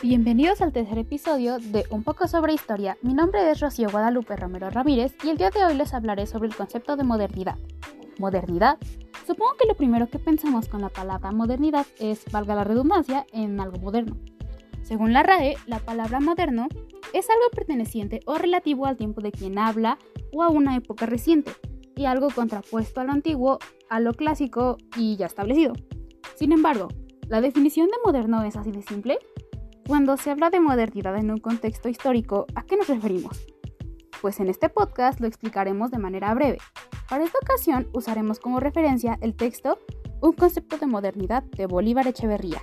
Bienvenidos al tercer episodio de Un poco sobre historia. Mi nombre es Rocío Guadalupe Romero Ramírez y el día de hoy les hablaré sobre el concepto de modernidad. ¿Modernidad? Supongo que lo primero que pensamos con la palabra modernidad es, valga la redundancia, en algo moderno. Según la RAE, la palabra moderno es algo perteneciente o relativo al tiempo de quien habla o a una época reciente, y algo contrapuesto a lo antiguo, a lo clásico y ya establecido. Sin embargo, ¿la definición de moderno es así de simple? Cuando se habla de modernidad en un contexto histórico, ¿a qué nos referimos? Pues en este podcast lo explicaremos de manera breve. Para esta ocasión usaremos como referencia el texto Un concepto de modernidad de Bolívar Echeverría.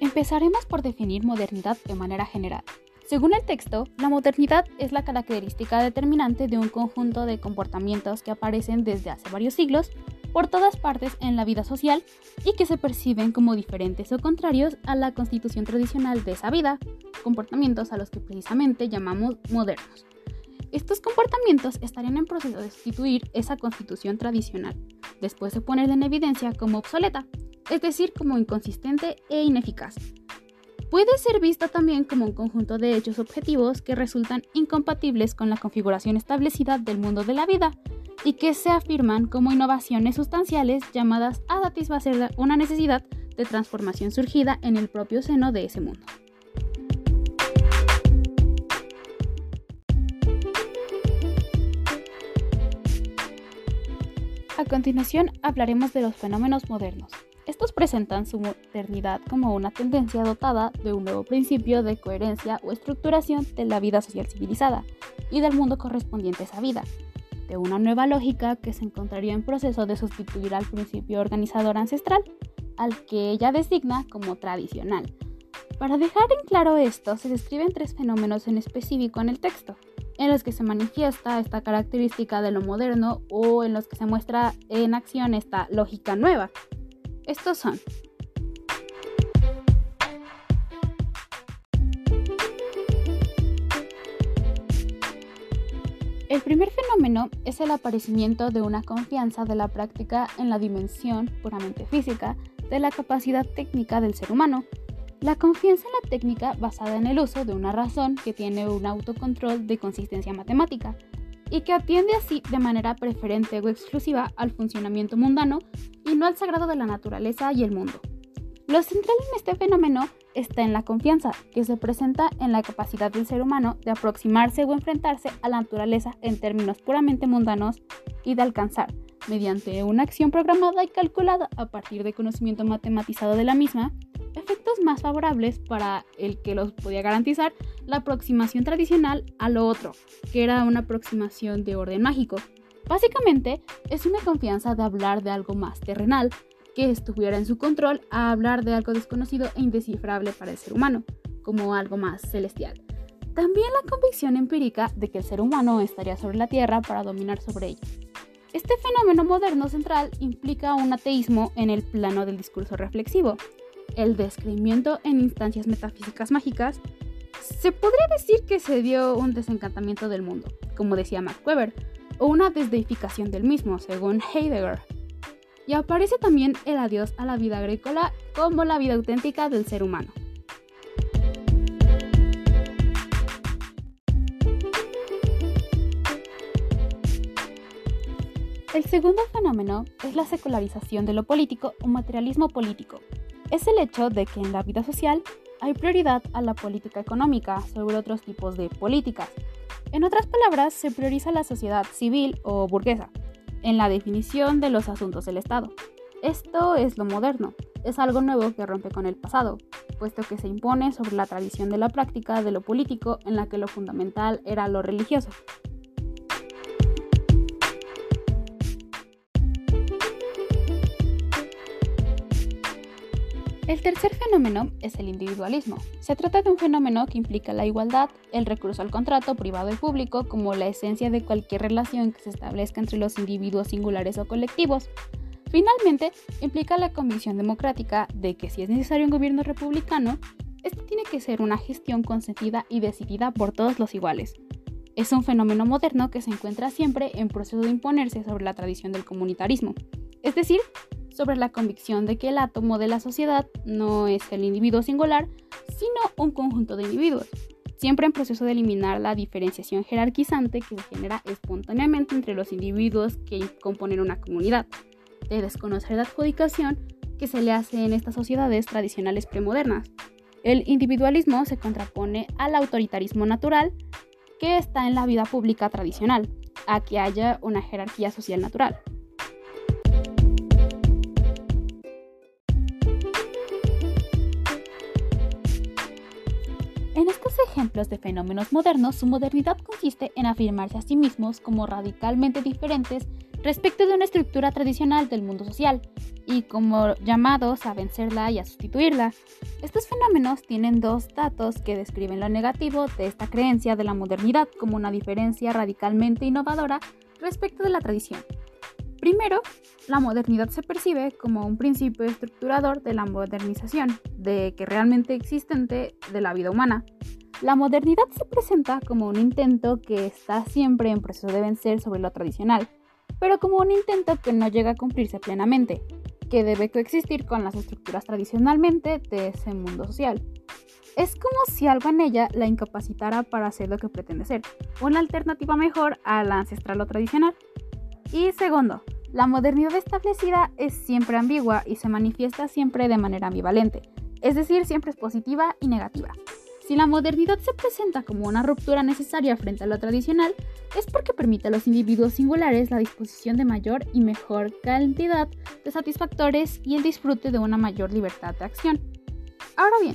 Empezaremos por definir modernidad de manera general. Según el texto, la modernidad es la característica determinante de un conjunto de comportamientos que aparecen desde hace varios siglos por todas partes en la vida social y que se perciben como diferentes o contrarios a la constitución tradicional de esa vida, comportamientos a los que precisamente llamamos modernos. Estos comportamientos estarían en proceso de sustituir esa constitución tradicional, después de ponerla en evidencia como obsoleta, es decir, como inconsistente e ineficaz, puede ser vista también como un conjunto de hechos objetivos que resultan incompatibles con la configuración establecida del mundo de la vida y que se afirman como innovaciones sustanciales llamadas a satisfacer una necesidad de transformación surgida en el propio seno de ese mundo. A continuación hablaremos de los fenómenos modernos. Estos presentan su modernidad como una tendencia dotada de un nuevo principio de coherencia o estructuración de la vida social civilizada y del mundo correspondiente a esa vida, de una nueva lógica que se encontraría en proceso de sustituir al principio organizador ancestral, al que ella designa como tradicional. Para dejar en claro esto, se describen tres fenómenos en específico en el texto, en los que se manifiesta esta característica de lo moderno o en los que se muestra en acción esta lógica nueva. Estos son El primer fenómeno es el aparecimiento de una confianza de la práctica en la dimensión puramente física de la capacidad técnica del ser humano. La confianza en la técnica basada en el uso de una razón que tiene un autocontrol de consistencia matemática, y que atiende así de manera preferente o exclusiva al funcionamiento mundano y no al sagrado de la naturaleza y el mundo. Lo central en este fenómeno está en la confianza, que se presenta en la capacidad del ser humano de aproximarse o enfrentarse a la naturaleza en términos puramente mundanos y de alcanzar, mediante una acción programada y calculada a partir de conocimiento matematizado de la misma, efectos más favorables para el que los podía garantizar la aproximación tradicional a lo otro, que era una aproximación de orden mágico. Básicamente, es una confianza de hablar de algo más terrenal, que estuviera en su control, a hablar de algo desconocido e indescifrable para el ser humano, como algo más celestial. También la convicción empírica de que el ser humano estaría sobre la Tierra para dominar sobre ella. Este fenómeno moderno central implica un ateísmo en el plano del discurso reflexivo, el descreimiento en instancias metafísicas mágicas, se podría decir que se dio un desencantamiento del mundo, como decía Max Weber, o una desdeificación del mismo, según Heidegger. Y aparece también el adiós a la vida agrícola como la vida auténtica del ser humano. El segundo fenómeno es la secularización de lo político o materialismo político, es el hecho de que en la vida social hay prioridad a la política económica sobre otros tipos de políticas. En otras palabras, se prioriza la sociedad civil o burguesa en la definición de los asuntos del Estado. Esto es lo moderno, es algo nuevo que rompe con el pasado, puesto que se impone sobre la tradición de la práctica de lo político en la que lo fundamental era lo religioso. El tercer fenómeno es el individualismo. Se trata de un fenómeno que implica la igualdad, el recurso al contrato privado y público como la esencia de cualquier relación que se establezca entre los individuos singulares o colectivos. Finalmente, implica la convicción democrática de que si es necesario un gobierno republicano, este tiene que ser una gestión consentida y decidida por todos los iguales. Es un fenómeno moderno que se encuentra siempre en proceso de imponerse sobre la tradición del comunitarismo, es decir, sobre la convicción de que el átomo de la sociedad no es el individuo singular, sino un conjunto de individuos, siempre en proceso de eliminar la diferenciación jerarquizante que se genera espontáneamente entre los individuos que componen una comunidad, de desconocer la adjudicación que se le hace en estas sociedades tradicionales premodernas. El individualismo se contrapone al autoritarismo natural que está en la vida pública tradicional, a que haya una jerarquía social natural. En estos ejemplos de fenómenos modernos, su modernidad consiste en afirmarse a sí mismos como radicalmente diferentes respecto de una estructura tradicional del mundo social y como llamados a vencerla y a sustituirla. Estos fenómenos tienen dos datos que describen lo negativo de esta creencia de la modernidad como una diferencia radicalmente innovadora respecto de la tradición. Primero, la modernidad se percibe como un principio estructurador de la modernización, de que realmente existente de la vida humana. La modernidad se presenta como un intento que está siempre en proceso de vencer sobre lo tradicional, pero como un intento que no llega a cumplirse plenamente, que debe coexistir con las estructuras tradicionalmente de ese mundo social. Es como si algo en ella la incapacitara para hacer lo que pretende ser, una alternativa mejor a la ancestral o tradicional. Y segundo, la modernidad establecida es siempre ambigua y se manifiesta siempre de manera ambivalente, es decir, siempre es positiva y negativa. Si la modernidad se presenta como una ruptura necesaria frente a lo tradicional, es porque permite a los individuos singulares la disposición de mayor y mejor cantidad de satisfactores y el disfrute de una mayor libertad de acción. Ahora bien,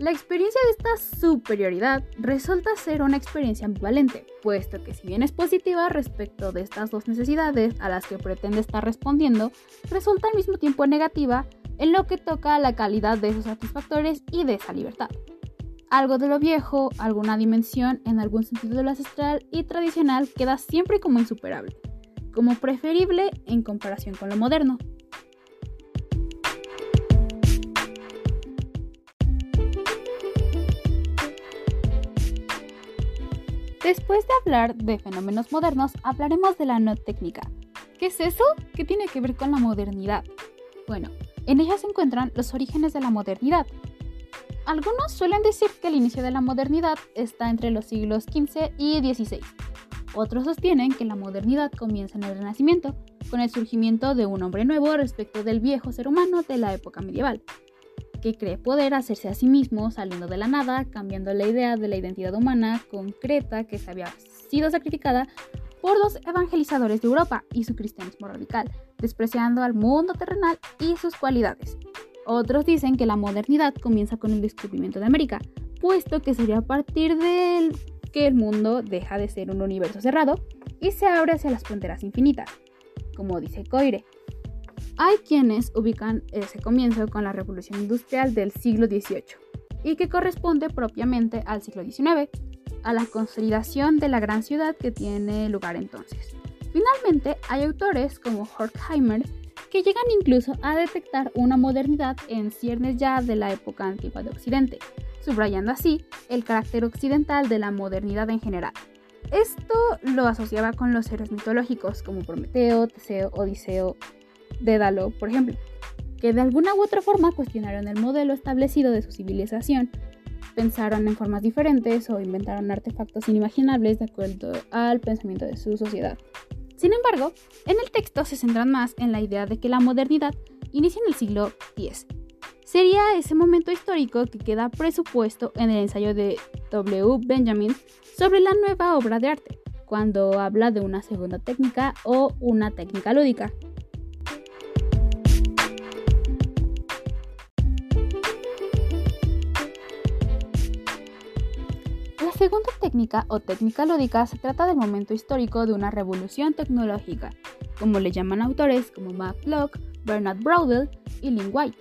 la experiencia de esta superioridad resulta ser una experiencia ambivalente, puesto que si bien es positiva respecto de estas dos necesidades a las que pretende estar respondiendo, resulta al mismo tiempo negativa en lo que toca a la calidad de esos satisfactores y de esa libertad algo de lo viejo, alguna dimensión en algún sentido de lo ancestral y tradicional queda siempre como insuperable, como preferible en comparación con lo moderno. Después de hablar de fenómenos modernos, hablaremos de la no técnica. ¿Qué es eso? ¿Qué tiene que ver con la modernidad? Bueno, en ella se encuentran los orígenes de la modernidad, algunos suelen decir que el inicio de la modernidad está entre los siglos XV y XVI. Otros sostienen que la modernidad comienza en el Renacimiento, con el surgimiento de un hombre nuevo respecto del viejo ser humano de la época medieval, que cree poder hacerse a sí mismo saliendo de la nada, cambiando la idea de la identidad humana concreta que se había sido sacrificada por dos evangelizadores de Europa y su cristianismo radical, despreciando al mundo terrenal y sus cualidades. Otros dicen que la modernidad comienza con el descubrimiento de América, puesto que sería a partir de que el mundo deja de ser un universo cerrado y se abre hacia las fronteras infinitas, como dice Coire. Hay quienes ubican ese comienzo con la revolución industrial del siglo XVIII y que corresponde propiamente al siglo XIX, a la consolidación de la gran ciudad que tiene lugar entonces. Finalmente, hay autores como Horkheimer que llegan incluso a detectar una modernidad en ciernes ya de la época antigua de Occidente, subrayando así el carácter occidental de la modernidad en general. Esto lo asociaba con los héroes mitológicos como Prometeo, Teseo, Odiseo, Dédalo, por ejemplo, que de alguna u otra forma cuestionaron el modelo establecido de su civilización, pensaron en formas diferentes o inventaron artefactos inimaginables de acuerdo al pensamiento de su sociedad. Sin embargo, en el texto se centran más en la idea de que la modernidad inicia en el siglo X. Sería ese momento histórico que queda presupuesto en el ensayo de W. Benjamin sobre la nueva obra de arte, cuando habla de una segunda técnica o una técnica lúdica, segunda técnica o técnica lúdica se trata del momento histórico de una revolución tecnológica, como le llaman autores como Mac Locke, Bernard Braudel y Lynn White,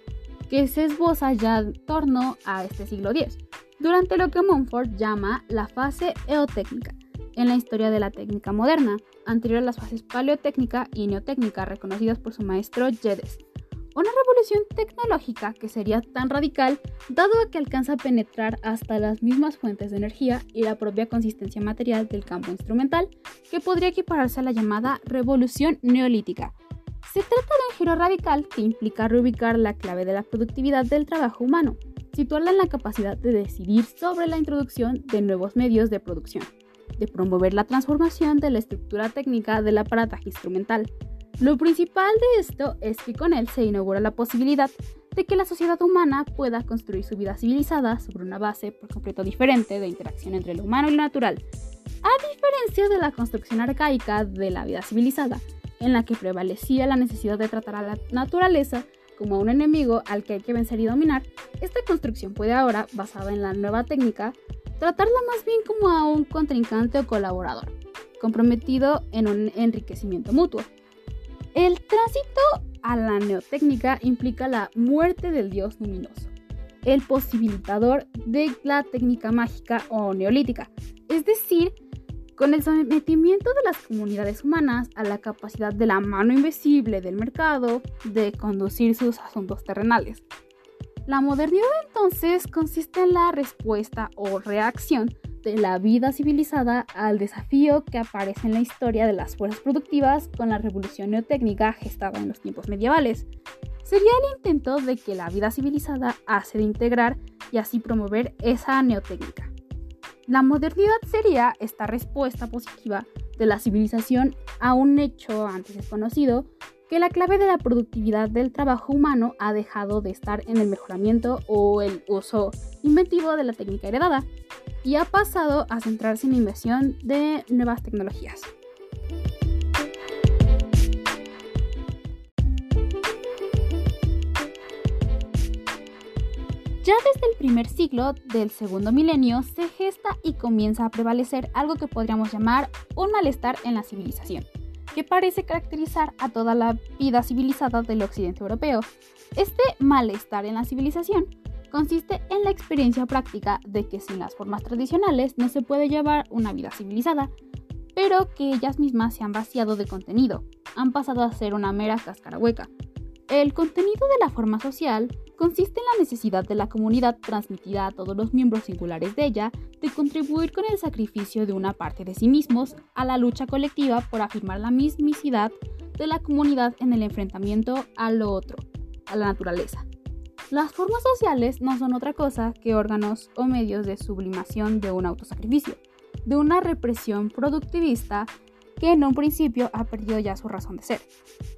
que se esboza ya en torno a este siglo X, durante lo que Mumford llama la fase eotécnica en la historia de la técnica moderna, anterior a las fases paleotécnica y neotécnica reconocidas por su maestro Jedes. Una revolución tecnológica que sería tan radical dado que alcanza a penetrar hasta las mismas fuentes de energía y la propia consistencia material del campo instrumental, que podría equipararse a la llamada revolución neolítica. Se trata de un giro radical que implica reubicar la clave de la productividad del trabajo humano, situarla en la capacidad de decidir sobre la introducción de nuevos medios de producción, de promover la transformación de la estructura técnica del aparataje instrumental, lo principal de esto es que con él se inaugura la posibilidad de que la sociedad humana pueda construir su vida civilizada sobre una base por completo diferente de interacción entre lo humano y lo natural, a diferencia de la construcción arcaica de la vida civilizada, en la que prevalecía la necesidad de tratar a la naturaleza como a un enemigo al que hay que vencer y dominar, esta construcción puede ahora, basada en la nueva técnica, tratarla más bien como a un contrincante o colaborador, comprometido en un enriquecimiento mutuo. El tránsito a la neotécnica implica la muerte del dios luminoso, el posibilitador de la técnica mágica o neolítica, es decir, con el sometimiento de las comunidades humanas a la capacidad de la mano invisible del mercado de conducir sus asuntos terrenales. La modernidad entonces consiste en la respuesta o reacción de la vida civilizada al desafío que aparece en la historia de las fuerzas productivas con la revolución neotécnica gestada en los tiempos medievales. Sería el intento de que la vida civilizada hace de integrar y así promover esa neotécnica. La modernidad sería esta respuesta positiva de la civilización a un hecho antes desconocido, que la clave de la productividad del trabajo humano ha dejado de estar en el mejoramiento o el uso inventivo de la técnica heredada, y ha pasado a centrarse en la inversión de nuevas tecnologías. Ya desde el primer siglo del segundo milenio se gesta y comienza a prevalecer algo que podríamos llamar un malestar en la civilización, que parece caracterizar a toda la vida civilizada del occidente europeo. Este malestar en la civilización consiste en la experiencia práctica de que sin las formas tradicionales no se puede llevar una vida civilizada, pero que ellas mismas se han vaciado de contenido, han pasado a ser una mera cáscara hueca. El contenido de la forma social consiste en la necesidad de la comunidad transmitida a todos los miembros singulares de ella de contribuir con el sacrificio de una parte de sí mismos a la lucha colectiva por afirmar la mismicidad de la comunidad en el enfrentamiento a lo otro, a la naturaleza. Las formas sociales no son otra cosa que órganos o medios de sublimación de un autosacrificio, de una represión productivista que en un principio ha perdido ya su razón de ser.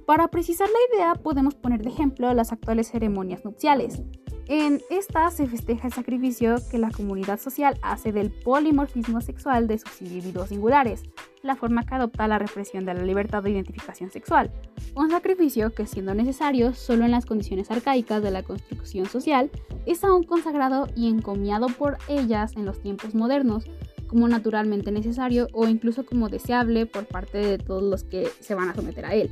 Para precisar la idea podemos poner de ejemplo las actuales ceremonias nupciales, en esta se festeja el sacrificio que la comunidad social hace del polimorfismo sexual de sus individuos singulares, la forma que adopta la represión de la libertad de identificación sexual, un sacrificio que siendo necesario solo en las condiciones arcaicas de la construcción social, es aún consagrado y encomiado por ellas en los tiempos modernos como naturalmente necesario o incluso como deseable por parte de todos los que se van a someter a él.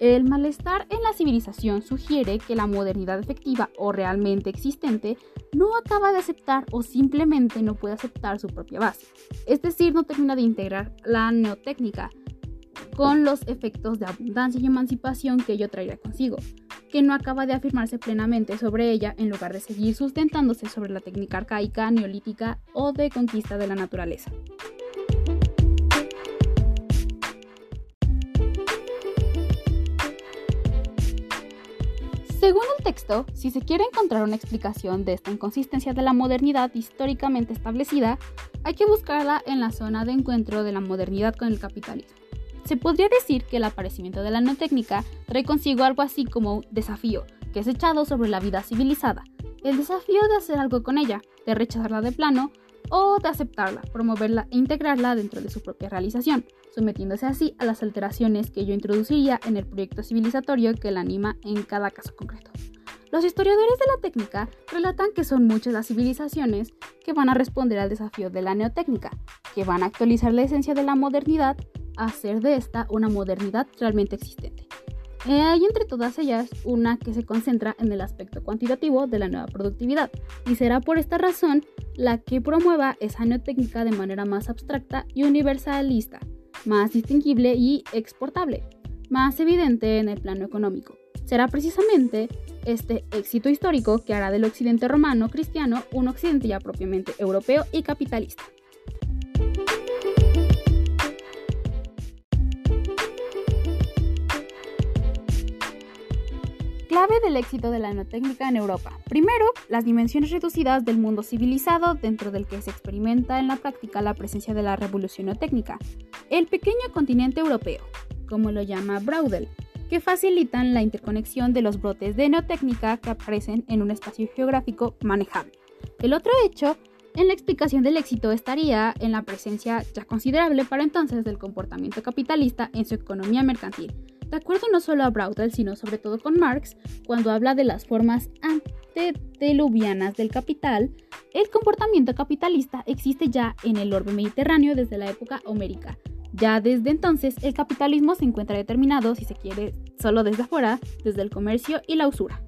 El malestar en la civilización sugiere que la modernidad efectiva o realmente existente no acaba de aceptar o simplemente no puede aceptar su propia base, es decir, no termina de integrar la neotécnica con los efectos de abundancia y emancipación que ello traerá consigo, que no acaba de afirmarse plenamente sobre ella en lugar de seguir sustentándose sobre la técnica arcaica, neolítica o de conquista de la naturaleza. Según el texto, si se quiere encontrar una explicación de esta inconsistencia de la modernidad históricamente establecida, hay que buscarla en la zona de encuentro de la modernidad con el capitalismo. Se podría decir que el aparecimiento de la neotécnica trae consigo algo así como un desafío, que es echado sobre la vida civilizada. El desafío de hacer algo con ella, de rechazarla de plano o de aceptarla, promoverla e integrarla dentro de su propia realización sometiéndose así a las alteraciones que yo introduciría en el proyecto civilizatorio que la anima en cada caso concreto. Los historiadores de la técnica relatan que son muchas las civilizaciones que van a responder al desafío de la neotécnica, que van a actualizar la esencia de la modernidad, hacer de esta una modernidad realmente existente. Hay entre todas ellas una que se concentra en el aspecto cuantitativo de la nueva productividad, y será por esta razón la que promueva esa neotécnica de manera más abstracta y universalista, más distinguible y exportable, más evidente en el plano económico, Será precisamente este éxito histórico que hará del occidente romano cristiano un occidente ya propiamente europeo y capitalista. Clave del éxito de la neotécnica en Europa. Primero, las dimensiones reducidas del mundo civilizado dentro del que se experimenta en la práctica la presencia de la revolución neotécnica. El pequeño continente europeo, como lo llama Braudel, que facilitan la interconexión de los brotes de neotécnica que aparecen en un espacio geográfico manejable. El otro hecho en la explicación del éxito estaría en la presencia ya considerable para entonces del comportamiento capitalista en su economía mercantil de acuerdo no solo a Braudel, sino sobre todo con Marx, cuando habla de las formas antediluvianas del capital, el comportamiento capitalista existe ya en el orbe mediterráneo desde la época homérica. Ya desde entonces, el capitalismo se encuentra determinado, si se quiere, solo desde afuera, desde el comercio y la usura.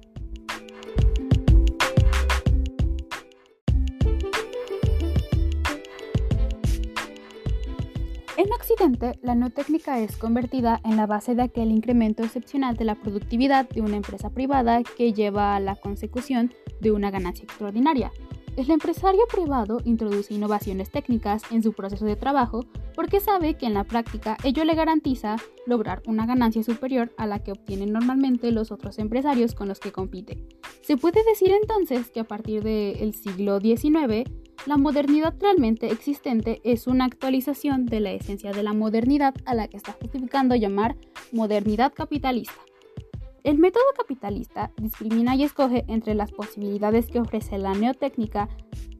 En Occidente, la neotécnica es convertida en la base de aquel incremento excepcional de la productividad de una empresa privada que lleva a la consecución de una ganancia extraordinaria. El empresario privado introduce innovaciones técnicas en su proceso de trabajo porque sabe que en la práctica ello le garantiza lograr una ganancia superior a la que obtienen normalmente los otros empresarios con los que compite. Se puede decir entonces que a partir del siglo XIX, la modernidad realmente existente es una actualización de la esencia de la modernidad a la que está justificando llamar modernidad capitalista. El método capitalista discrimina y escoge entre las posibilidades que ofrece la neotécnica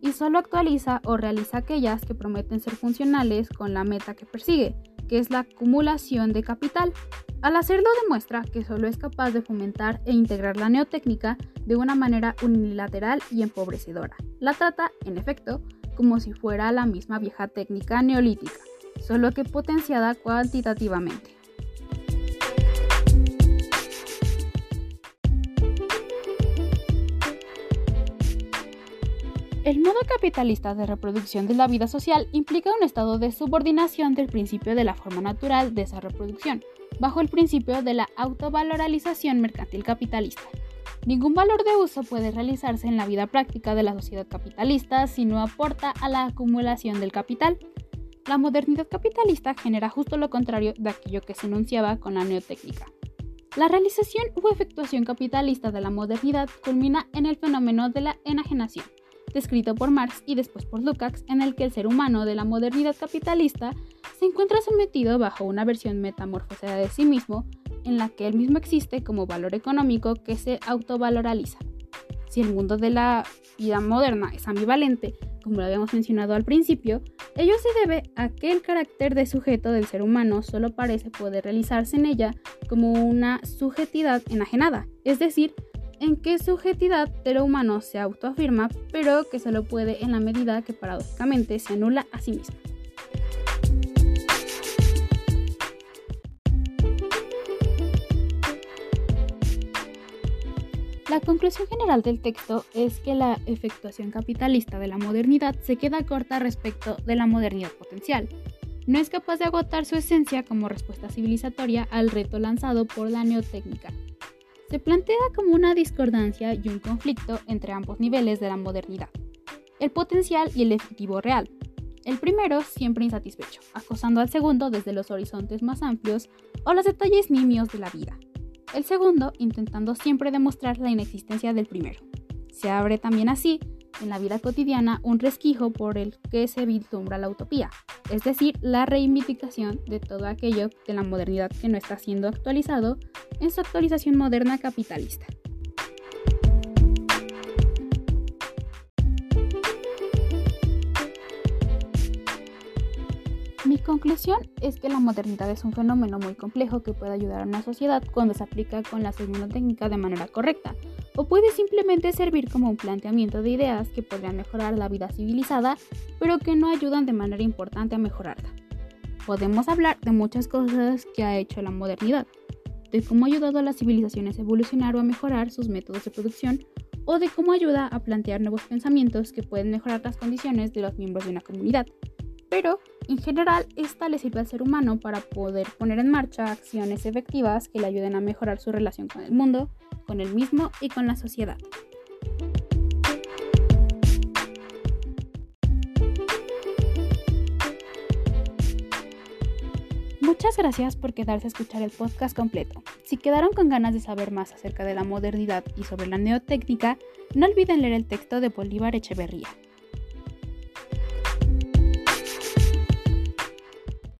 y solo actualiza o realiza aquellas que prometen ser funcionales con la meta que persigue, que es la acumulación de capital. Al hacerlo demuestra que solo es capaz de fomentar e integrar la neotécnica de una manera unilateral y empobrecedora. La trata, en efecto, como si fuera la misma vieja técnica neolítica, solo que potenciada cuantitativamente. El modo capitalista de reproducción de la vida social implica un estado de subordinación del principio de la forma natural de esa reproducción, bajo el principio de la autovaloralización mercantil capitalista. Ningún valor de uso puede realizarse en la vida práctica de la sociedad capitalista si no aporta a la acumulación del capital. La modernidad capitalista genera justo lo contrario de aquello que se enunciaba con la neotécnica. La realización u efectuación capitalista de la modernidad culmina en el fenómeno de la enajenación descrito por Marx y después por Lukács, en el que el ser humano de la modernidad capitalista se encuentra sometido bajo una versión metamorfoseada de sí mismo, en la que él mismo existe como valor económico que se autovaloraliza. Si el mundo de la vida moderna es ambivalente, como lo habíamos mencionado al principio, ello se debe a que el carácter de sujeto del ser humano solo parece poder realizarse en ella como una subjetidad enajenada, es decir, en qué subjetidad de lo humano se autoafirma, pero que solo puede en la medida que paradójicamente se anula a sí mismo. La conclusión general del texto es que la efectuación capitalista de la modernidad se queda corta respecto de la modernidad potencial. No es capaz de agotar su esencia como respuesta civilizatoria al reto lanzado por la neotécnica se plantea como una discordancia y un conflicto entre ambos niveles de la modernidad, el potencial y el efectivo real. El primero siempre insatisfecho, acosando al segundo desde los horizontes más amplios o los detalles nimios de la vida. El segundo intentando siempre demostrar la inexistencia del primero. Se abre también así en la vida cotidiana un resquijo por el que se vislumbra la utopía, es decir, la reivindicación de todo aquello de la modernidad que no está siendo actualizado en su actualización moderna capitalista. Conclusión es que la modernidad es un fenómeno muy complejo que puede ayudar a una sociedad cuando se aplica con la segunda técnica de manera correcta, o puede simplemente servir como un planteamiento de ideas que podrían mejorar la vida civilizada, pero que no ayudan de manera importante a mejorarla. Podemos hablar de muchas cosas que ha hecho la modernidad, de cómo ha ayudado a las civilizaciones a evolucionar o a mejorar sus métodos de producción, o de cómo ayuda a plantear nuevos pensamientos que pueden mejorar las condiciones de los miembros de una comunidad. pero en general esta le sirve al ser humano para poder poner en marcha acciones efectivas que le ayuden a mejorar su relación con el mundo, con el mismo y con la sociedad. Muchas gracias por quedarse a escuchar el podcast completo. Si quedaron con ganas de saber más acerca de la modernidad y sobre la neotécnica, no olviden leer el texto de Bolívar Echeverría.